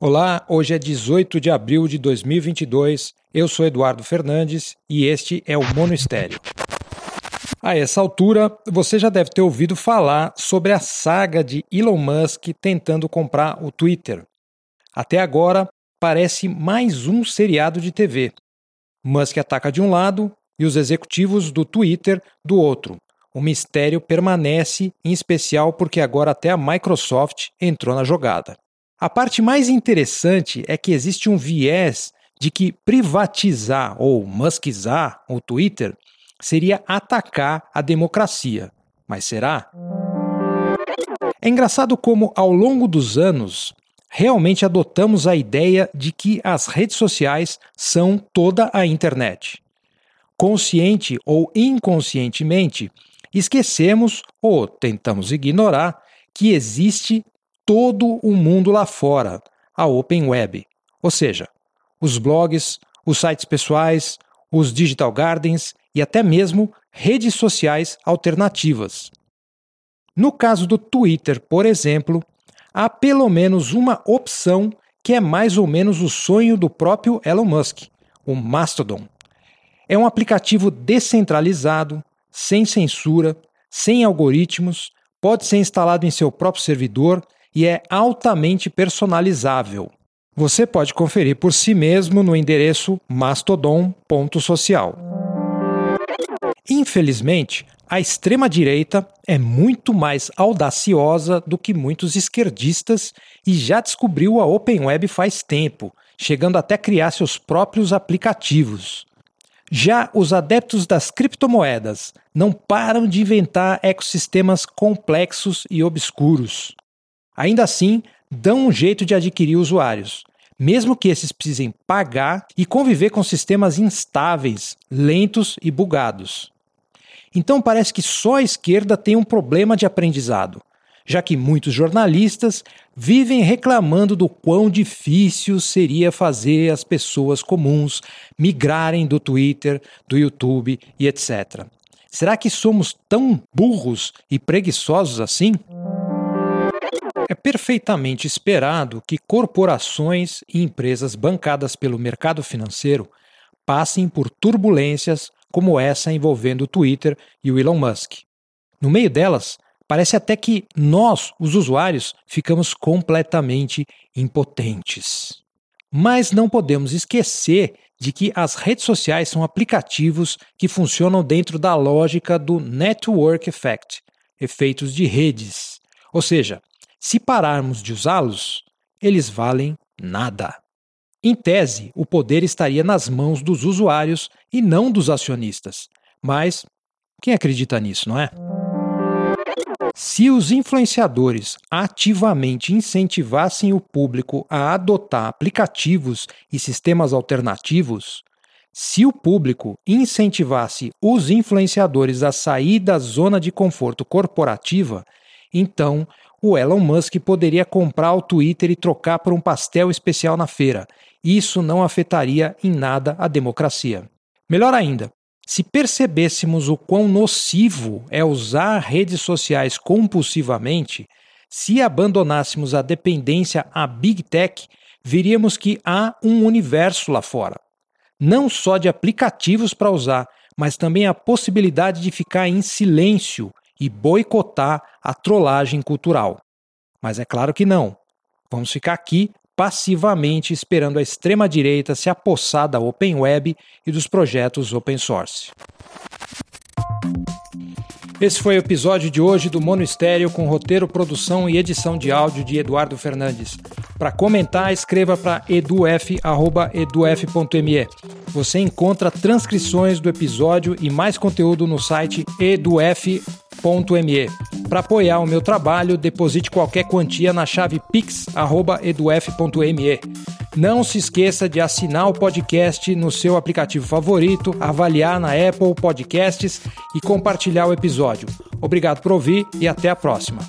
Olá, hoje é 18 de abril de 2022. Eu sou Eduardo Fernandes e este é o Mono Estéreo. A essa altura, você já deve ter ouvido falar sobre a saga de Elon Musk tentando comprar o Twitter. Até agora, parece mais um seriado de TV. Musk ataca de um lado e os executivos do Twitter do outro. O mistério permanece, em especial porque agora até a Microsoft entrou na jogada. A parte mais interessante é que existe um viés de que privatizar ou muskizar o Twitter seria atacar a democracia. Mas será? É engraçado como, ao longo dos anos, realmente adotamos a ideia de que as redes sociais são toda a internet. Consciente ou inconscientemente, esquecemos ou tentamos ignorar que existe todo o mundo lá fora, a Open Web. Ou seja, os blogs, os sites pessoais, os digital gardens e até mesmo redes sociais alternativas. No caso do Twitter, por exemplo, há pelo menos uma opção que é mais ou menos o sonho do próprio Elon Musk, o Mastodon. É um aplicativo descentralizado, sem censura, sem algoritmos, pode ser instalado em seu próprio servidor e é altamente personalizável. Você pode conferir por si mesmo no endereço mastodon.social. Infelizmente, a extrema-direita é muito mais audaciosa do que muitos esquerdistas e já descobriu a Open Web faz tempo, chegando até criar seus próprios aplicativos. Já os adeptos das criptomoedas não param de inventar ecossistemas complexos e obscuros. Ainda assim, dão um jeito de adquirir usuários, mesmo que esses precisem pagar e conviver com sistemas instáveis, lentos e bugados. Então parece que só a esquerda tem um problema de aprendizado, já que muitos jornalistas vivem reclamando do quão difícil seria fazer as pessoas comuns migrarem do Twitter, do YouTube e etc. Será que somos tão burros e preguiçosos assim? É perfeitamente esperado que corporações e empresas bancadas pelo mercado financeiro passem por turbulências como essa envolvendo o Twitter e o Elon Musk. No meio delas, parece até que nós, os usuários, ficamos completamente impotentes. Mas não podemos esquecer de que as redes sociais são aplicativos que funcionam dentro da lógica do network effect, efeitos de redes. Ou seja, se pararmos de usá-los, eles valem nada. Em tese, o poder estaria nas mãos dos usuários e não dos acionistas. Mas quem acredita nisso, não é? Se os influenciadores ativamente incentivassem o público a adotar aplicativos e sistemas alternativos, se o público incentivasse os influenciadores a sair da zona de conforto corporativa, então o Elon Musk poderia comprar o Twitter e trocar por um pastel especial na feira. Isso não afetaria em nada a democracia. Melhor ainda, se percebêssemos o quão nocivo é usar redes sociais compulsivamente, se abandonássemos a dependência à Big Tech, veríamos que há um universo lá fora. Não só de aplicativos para usar, mas também a possibilidade de ficar em silêncio e boicotar a trollagem cultural. Mas é claro que não. Vamos ficar aqui passivamente esperando a extrema-direita se apossar da Open Web e dos projetos open source. Esse foi o episódio de hoje do Mono Estéreo com roteiro, produção e edição de áudio de Eduardo Fernandes. Para comentar, escreva para eduf.eduf.me. Você encontra transcrições do episódio e mais conteúdo no site eduf.me. Para apoiar o meu trabalho, deposite qualquer quantia na chave pix@eduf.me. Não se esqueça de assinar o podcast no seu aplicativo favorito, avaliar na Apple Podcasts e compartilhar o episódio. Obrigado por ouvir e até a próxima.